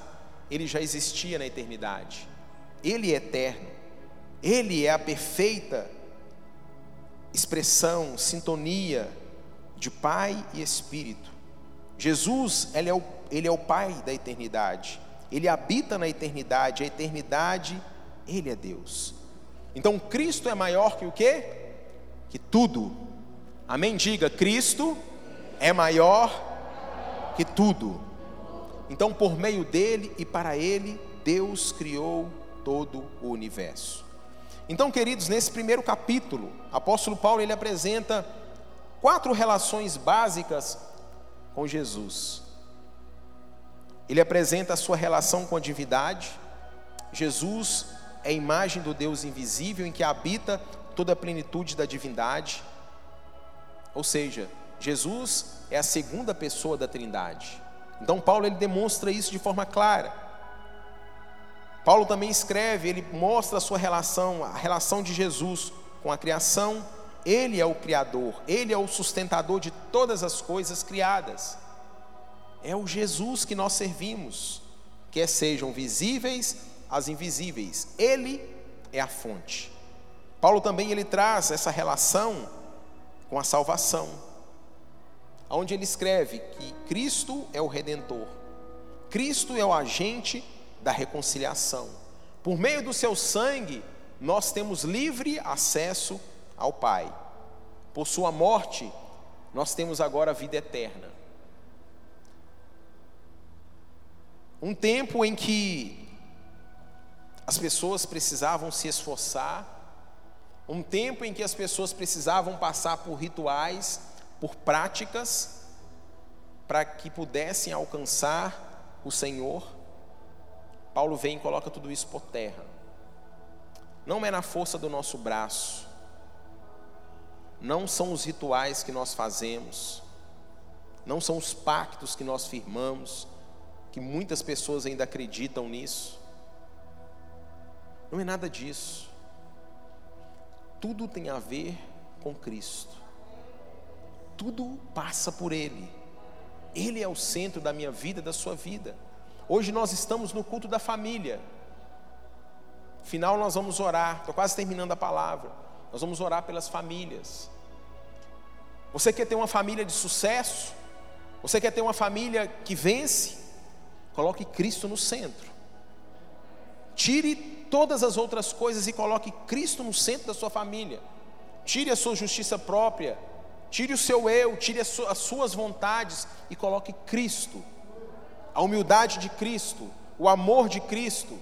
ele já existia na eternidade. Ele é eterno. Ele é a perfeita expressão, sintonia de Pai e Espírito. Jesus, ele é, o, ele é o Pai da eternidade, ele habita na eternidade, a eternidade, ele é Deus. Então Cristo é maior que o que? Que tudo. Amém? Diga, Cristo é maior que tudo. Então, por meio dele e para ele, Deus criou todo o universo. Então, queridos, nesse primeiro capítulo, apóstolo Paulo ele apresenta quatro relações básicas com Jesus. Ele apresenta a sua relação com a divindade. Jesus é a imagem do Deus invisível em que habita toda a plenitude da divindade. Ou seja, Jesus é a segunda pessoa da Trindade. Então Paulo ele demonstra isso de forma clara. Paulo também escreve, ele mostra a sua relação, a relação de Jesus com a criação, Ele é o Criador, Ele é o sustentador de todas as coisas criadas. É o Jesus que nós servimos, quer sejam visíveis as invisíveis. Ele é a fonte. Paulo também ele traz essa relação com a salvação, onde ele escreve que Cristo é o redentor. Cristo é o agente da reconciliação. Por meio do seu sangue, nós temos livre acesso ao Pai. Por sua morte, nós temos agora a vida eterna. Um tempo em que as pessoas precisavam se esforçar, um tempo em que as pessoas precisavam passar por rituais, por práticas, para que pudessem alcançar o Senhor. Paulo vem e coloca tudo isso por terra. Não é na força do nosso braço, não são os rituais que nós fazemos, não são os pactos que nós firmamos, que muitas pessoas ainda acreditam nisso. Não é nada disso. Tudo tem a ver com Cristo. Tudo passa por Ele. Ele é o centro da minha vida, da sua vida. Hoje nós estamos no culto da família. Final nós vamos orar. Estou quase terminando a palavra. Nós vamos orar pelas famílias. Você quer ter uma família de sucesso? Você quer ter uma família que vence? Coloque Cristo no centro. Tire todas as outras coisas e coloque Cristo no centro da sua família. Tire a sua justiça própria, tire o seu eu, tire as suas vontades e coloque Cristo. A humildade de Cristo, o amor de Cristo.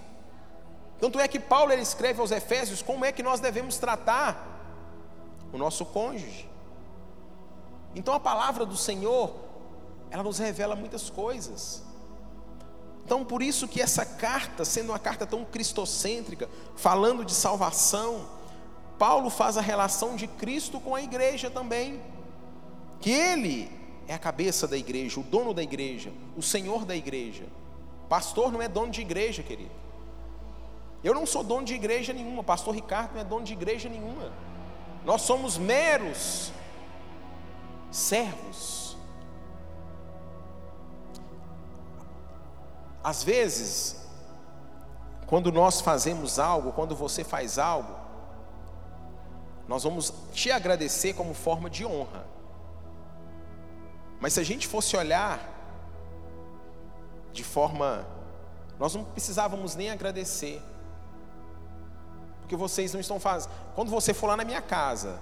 Tanto é que Paulo ele escreve aos Efésios como é que nós devemos tratar o nosso cônjuge. Então a palavra do Senhor, ela nos revela muitas coisas. Então por isso que essa carta, sendo uma carta tão cristocêntrica, falando de salvação, Paulo faz a relação de Cristo com a igreja também. Que ele é a cabeça da igreja, o dono da igreja, o senhor da igreja. Pastor não é dono de igreja, querido. Eu não sou dono de igreja nenhuma, pastor Ricardo não é dono de igreja nenhuma. Nós somos meros servos. Às vezes, quando nós fazemos algo, quando você faz algo, nós vamos te agradecer como forma de honra. Mas se a gente fosse olhar de forma, nós não precisávamos nem agradecer, porque vocês não estão fazendo. Quando você for lá na minha casa,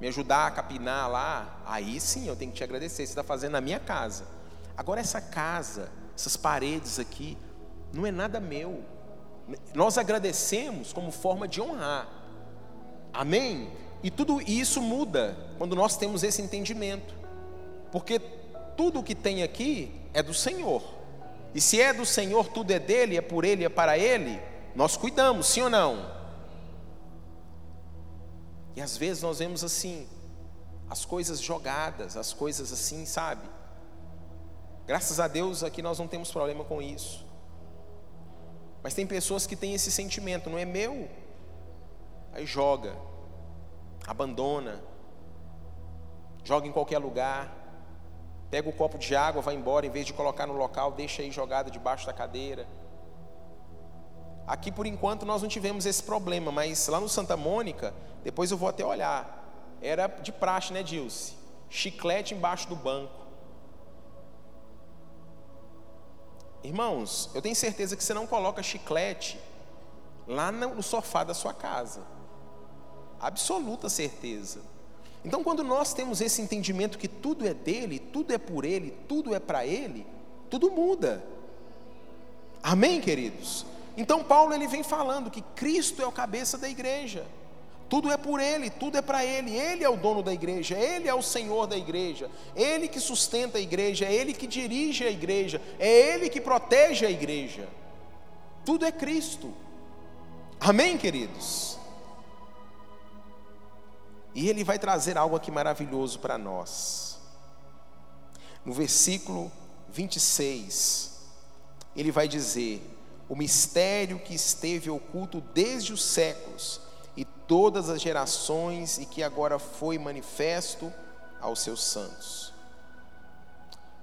me ajudar a capinar lá, aí sim eu tenho que te agradecer. Você está fazendo na minha casa. Agora, essa casa, essas paredes aqui, não é nada meu. Nós agradecemos como forma de honrar. Amém? E tudo isso muda quando nós temos esse entendimento. Porque tudo o que tem aqui é do Senhor. E se é do Senhor, tudo é dele, é por ele, é para ele, nós cuidamos, sim ou não? E às vezes nós vemos assim, as coisas jogadas, as coisas assim, sabe? Graças a Deus aqui nós não temos problema com isso. Mas tem pessoas que têm esse sentimento, não é meu. Aí joga, abandona, joga em qualquer lugar, pega o copo de água, vai embora, em vez de colocar no local, deixa aí jogado debaixo da cadeira. Aqui por enquanto nós não tivemos esse problema, mas lá no Santa Mônica, depois eu vou até olhar. Era de praxe, né, Dilce? Chiclete embaixo do banco. Irmãos, eu tenho certeza que você não coloca chiclete lá no sofá da sua casa. Absoluta certeza. Então, quando nós temos esse entendimento que tudo é dele, tudo é por ele, tudo é para ele, tudo muda. Amém, queridos? Então Paulo ele vem falando que Cristo é o cabeça da igreja. Tudo é por ele, tudo é para ele. Ele é o dono da igreja, ele é o Senhor da igreja. Ele que sustenta a igreja, é ele que dirige a igreja, é ele que protege a igreja. Tudo é Cristo. Amém, queridos. E ele vai trazer algo aqui maravilhoso para nós. No versículo 26, ele vai dizer: o mistério que esteve oculto desde os séculos todas as gerações e que agora foi manifesto aos seus santos.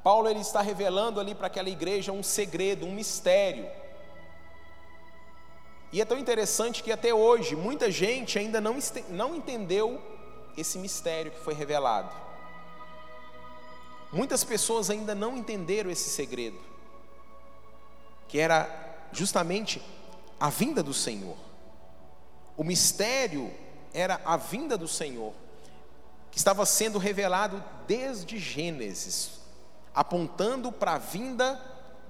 Paulo ele está revelando ali para aquela igreja um segredo, um mistério. E é tão interessante que até hoje muita gente ainda não, não entendeu esse mistério que foi revelado. Muitas pessoas ainda não entenderam esse segredo, que era justamente a vinda do Senhor. O mistério era a vinda do Senhor, que estava sendo revelado desde Gênesis, apontando para a vinda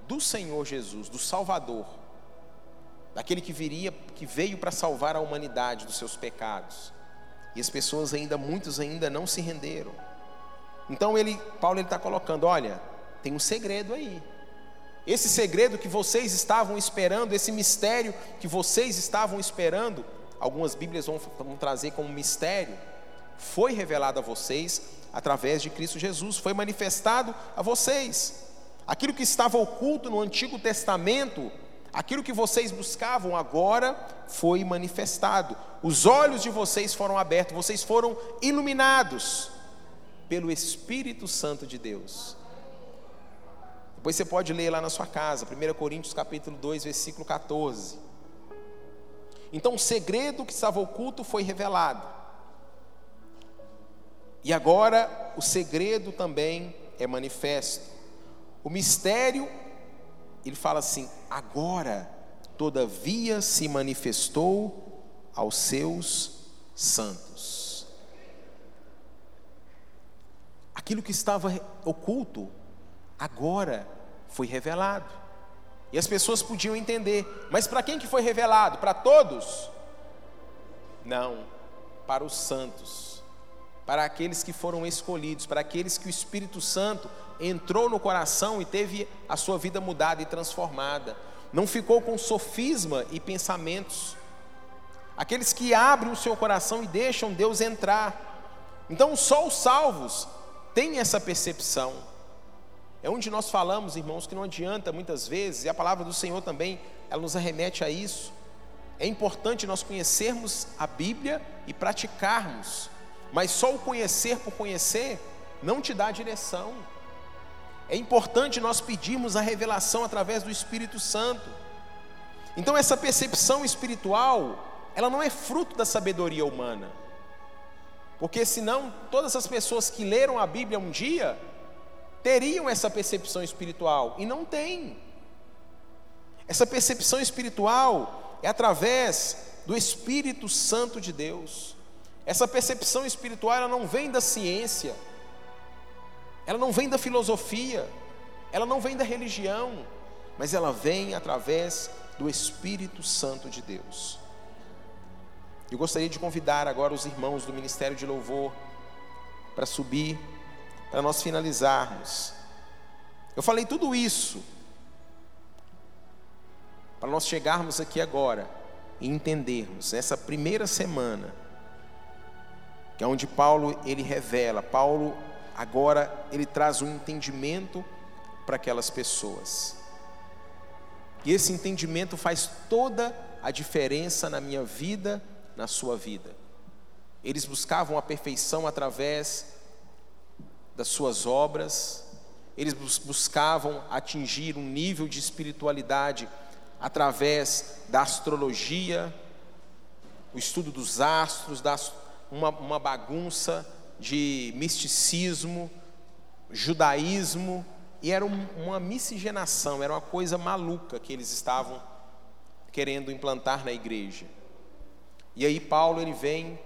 do Senhor Jesus, do Salvador, daquele que viria, que veio para salvar a humanidade dos seus pecados. E as pessoas ainda, muitos ainda não se renderam. Então ele, Paulo ele está colocando, olha, tem um segredo aí. Esse segredo que vocês estavam esperando, esse mistério que vocês estavam esperando, algumas Bíblias vão, vão trazer como mistério, foi revelado a vocês através de Cristo Jesus, foi manifestado a vocês. Aquilo que estava oculto no Antigo Testamento, aquilo que vocês buscavam agora foi manifestado. Os olhos de vocês foram abertos, vocês foram iluminados pelo Espírito Santo de Deus. Depois você pode ler lá na sua casa, 1 Coríntios capítulo 2, versículo 14. Então o segredo que estava oculto foi revelado. E agora o segredo também é manifesto. O mistério, ele fala assim: agora, todavia se manifestou aos seus santos. Aquilo que estava oculto, agora foi revelado. E as pessoas podiam entender, mas para quem que foi revelado? Para todos? Não, para os santos, para aqueles que foram escolhidos, para aqueles que o Espírito Santo entrou no coração e teve a sua vida mudada e transformada. Não ficou com sofisma e pensamentos. Aqueles que abrem o seu coração e deixam Deus entrar. Então, só os salvos tem essa percepção. É onde nós falamos, irmãos, que não adianta muitas vezes, e a palavra do Senhor também, ela nos arremete a isso. É importante nós conhecermos a Bíblia e praticarmos, mas só o conhecer por conhecer não te dá direção. É importante nós pedirmos a revelação através do Espírito Santo. Então essa percepção espiritual, ela não é fruto da sabedoria humana. Porque senão todas as pessoas que leram a Bíblia um dia teriam essa percepção espiritual e não tem. Essa percepção espiritual é através do Espírito Santo de Deus. Essa percepção espiritual ela não vem da ciência, ela não vem da filosofia, ela não vem da religião, mas ela vem através do Espírito Santo de Deus. Eu gostaria de convidar agora os irmãos do Ministério de Louvor para subir, para nós finalizarmos. Eu falei tudo isso para nós chegarmos aqui agora e entendermos essa primeira semana, que é onde Paulo ele revela, Paulo agora ele traz um entendimento para aquelas pessoas. E esse entendimento faz toda a diferença na minha vida na sua vida. Eles buscavam a perfeição através das suas obras, eles buscavam atingir um nível de espiritualidade através da astrologia, o estudo dos astros, das, uma, uma bagunça de misticismo, judaísmo, e era um, uma miscigenação, era uma coisa maluca que eles estavam querendo implantar na igreja. E aí Paulo ele vem,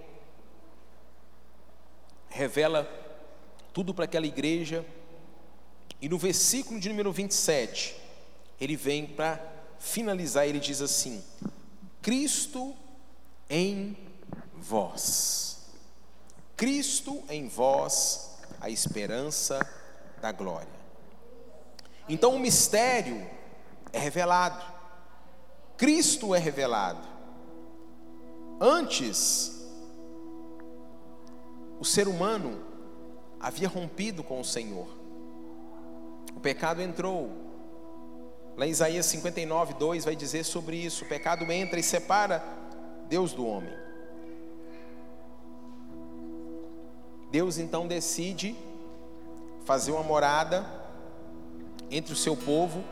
revela tudo para aquela igreja, e no versículo de número 27, ele vem para finalizar, ele diz assim: Cristo em vós. Cristo em vós, a esperança da glória. Então o mistério é revelado. Cristo é revelado. Antes, o ser humano havia rompido com o Senhor. O pecado entrou. Lá em Isaías 59, 2 vai dizer sobre isso: o pecado entra e separa Deus do homem. Deus então decide fazer uma morada entre o seu povo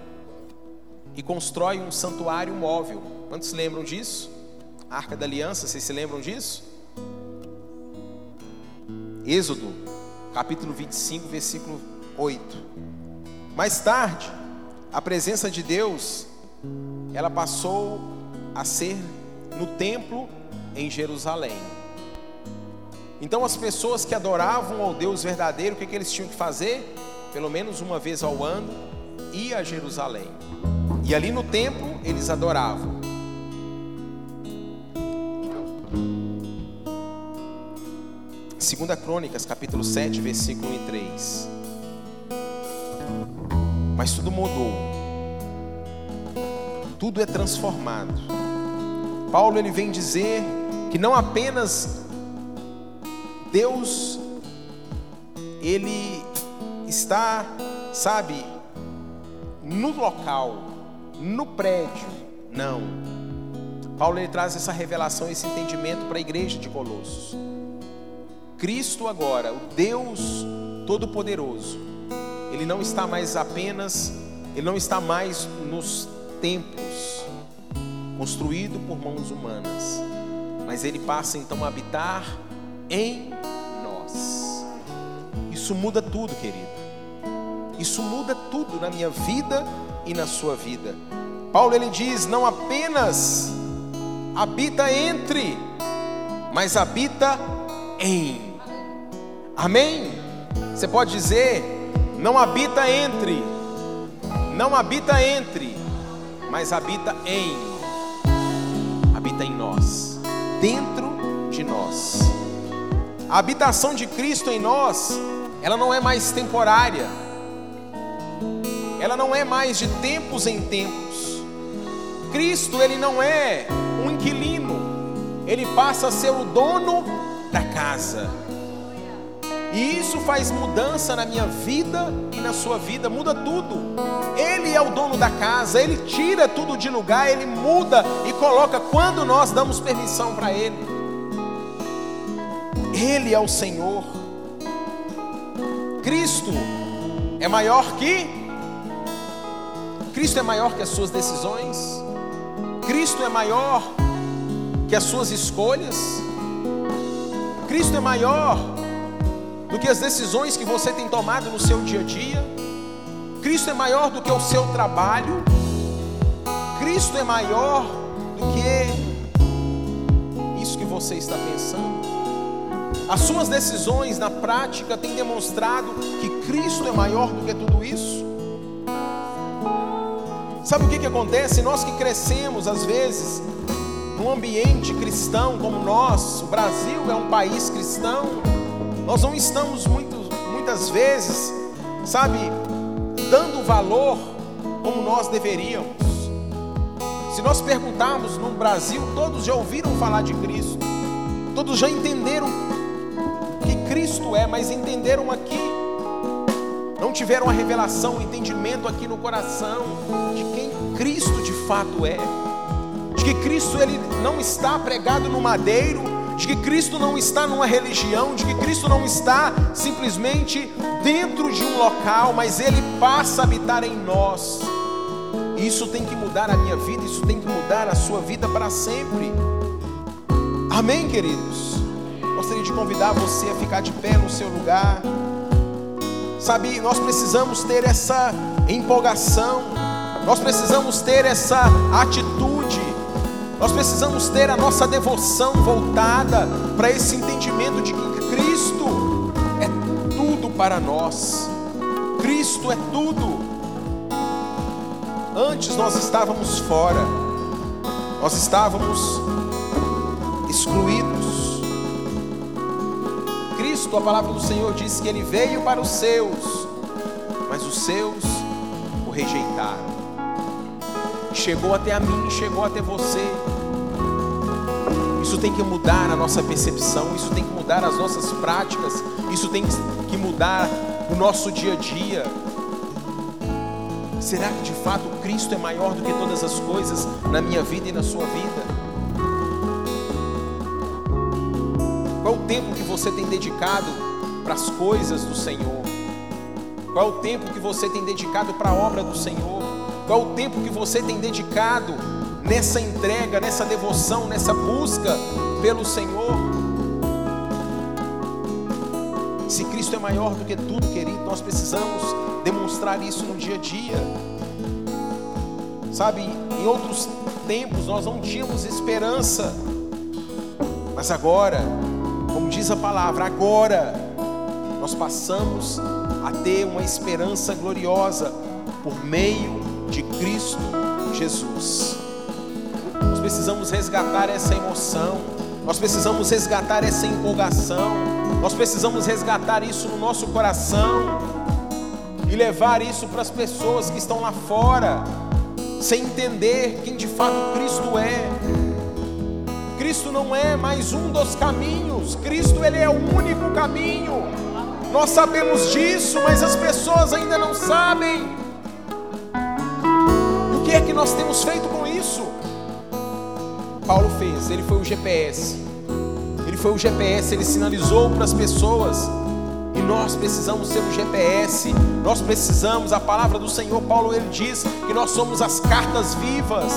e constrói um santuário móvel. Quantos se lembram disso? A Arca da Aliança, vocês se lembram disso? Êxodo capítulo 25, versículo 8. Mais tarde, a presença de Deus, ela passou a ser no templo em Jerusalém. Então as pessoas que adoravam ao Deus verdadeiro, o que, que eles tinham que fazer? Pelo menos uma vez ao ano, ir a Jerusalém. E ali no templo eles adoravam. Segunda Crônicas, capítulo 7, versículo 1 e 3. Mas tudo mudou. Tudo é transformado. Paulo ele vem dizer que não apenas Deus ele está, sabe, no local, no prédio. Não. Paulo ele traz essa revelação, esse entendimento para a igreja de Colossos. Cristo agora, o Deus Todo-Poderoso, ele não está mais apenas, ele não está mais nos templos construído por mãos humanas, mas ele passa então a habitar em nós. Isso muda tudo, querido. Isso muda tudo na minha vida e na sua vida. Paulo ele diz: não apenas habita entre, mas habita em. Amém? Você pode dizer: não habita entre, não habita entre, mas habita em. Habita em nós, dentro de nós. A habitação de Cristo em nós, ela não é mais temporária ela não é mais de tempos em tempos. Cristo, ele não é um inquilino, ele passa a ser o dono da casa. E isso faz mudança na minha vida e na sua vida, muda tudo. Ele é o dono da casa, ele tira tudo de lugar, ele muda e coloca quando nós damos permissão para ele. Ele é o Senhor. Cristo é maior que Cristo é maior que as suas decisões, Cristo é maior que as suas escolhas, Cristo é maior do que as decisões que você tem tomado no seu dia a dia, Cristo é maior do que o seu trabalho, Cristo é maior do que isso que você está pensando. As suas decisões na prática têm demonstrado que Cristo é maior do que tudo isso. Sabe o que, que acontece? Nós que crescemos, às vezes, num ambiente cristão como nós, o Brasil é um país cristão, nós não estamos muito, muitas vezes, sabe, dando valor como nós deveríamos. Se nós perguntarmos no Brasil, todos já ouviram falar de Cristo, todos já entenderam que Cristo é, mas entenderam aqui. Não tiveram a revelação, o entendimento aqui no coração de quem Cristo de fato é, de que Cristo ele não está pregado no madeiro, de que Cristo não está numa religião, de que Cristo não está simplesmente dentro de um local, mas ele passa a habitar em nós. Isso tem que mudar a minha vida, isso tem que mudar a sua vida para sempre. Amém, queridos? Gostaria de convidar você a ficar de pé no seu lugar. Sabe, nós precisamos ter essa empolgação, nós precisamos ter essa atitude, nós precisamos ter a nossa devoção voltada para esse entendimento de que Cristo é tudo para nós, Cristo é tudo. Antes nós estávamos fora, nós estávamos excluídos Cristo, a palavra do Senhor diz que ele veio para os seus, mas os seus o rejeitaram. Chegou até a mim, chegou até você. Isso tem que mudar a nossa percepção, isso tem que mudar as nossas práticas, isso tem que mudar o nosso dia a dia. Será que de fato Cristo é maior do que todas as coisas na minha vida e na sua vida? Qual o tempo que você tem dedicado para as coisas do Senhor? Qual o tempo que você tem dedicado para a obra do Senhor? Qual o tempo que você tem dedicado nessa entrega, nessa devoção, nessa busca pelo Senhor? Se Cristo é maior do que tudo, querido, nós precisamos demonstrar isso no dia a dia. Sabe, em outros tempos nós não tínhamos esperança, mas agora, como diz a palavra, agora nós passamos a ter uma esperança gloriosa por meio de Cristo Jesus. Precisamos resgatar essa emoção, nós precisamos resgatar essa empolgação, nós precisamos resgatar isso no nosso coração e levar isso para as pessoas que estão lá fora, sem entender quem de fato Cristo é. Cristo não é mais um dos caminhos, Cristo ele é o único caminho. Nós sabemos disso, mas as pessoas ainda não sabem. O que é que nós temos feito com isso? Paulo fez, ele foi o GPS. Ele foi o GPS, ele sinalizou para as pessoas. E nós precisamos ser o GPS. Nós precisamos, a palavra do Senhor Paulo ele diz que nós somos as cartas vivas.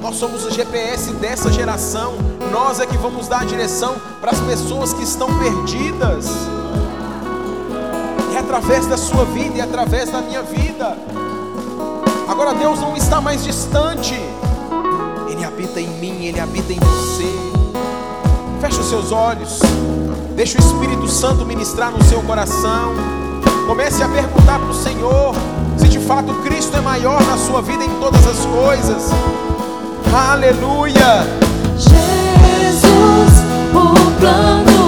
Nós somos o GPS dessa geração. Nós é que vamos dar a direção para as pessoas que estão perdidas é através da sua vida e é através da minha vida. Agora Deus não está mais distante, Ele habita em mim, Ele habita em você. Feche os seus olhos, deixe o Espírito Santo ministrar no seu coração. Comece a perguntar para o Senhor se de fato Cristo é maior na sua vida em todas as coisas. Aleluia! Jesus, o plano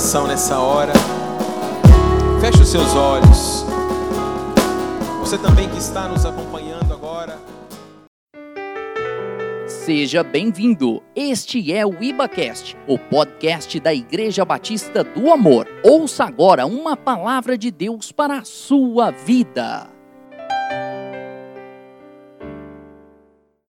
coração nessa hora. Feche os seus olhos. Você também que está nos acompanhando agora. Seja bem-vindo. Este é o IbaCast, o podcast da Igreja Batista do Amor. Ouça agora uma palavra de Deus para a sua vida.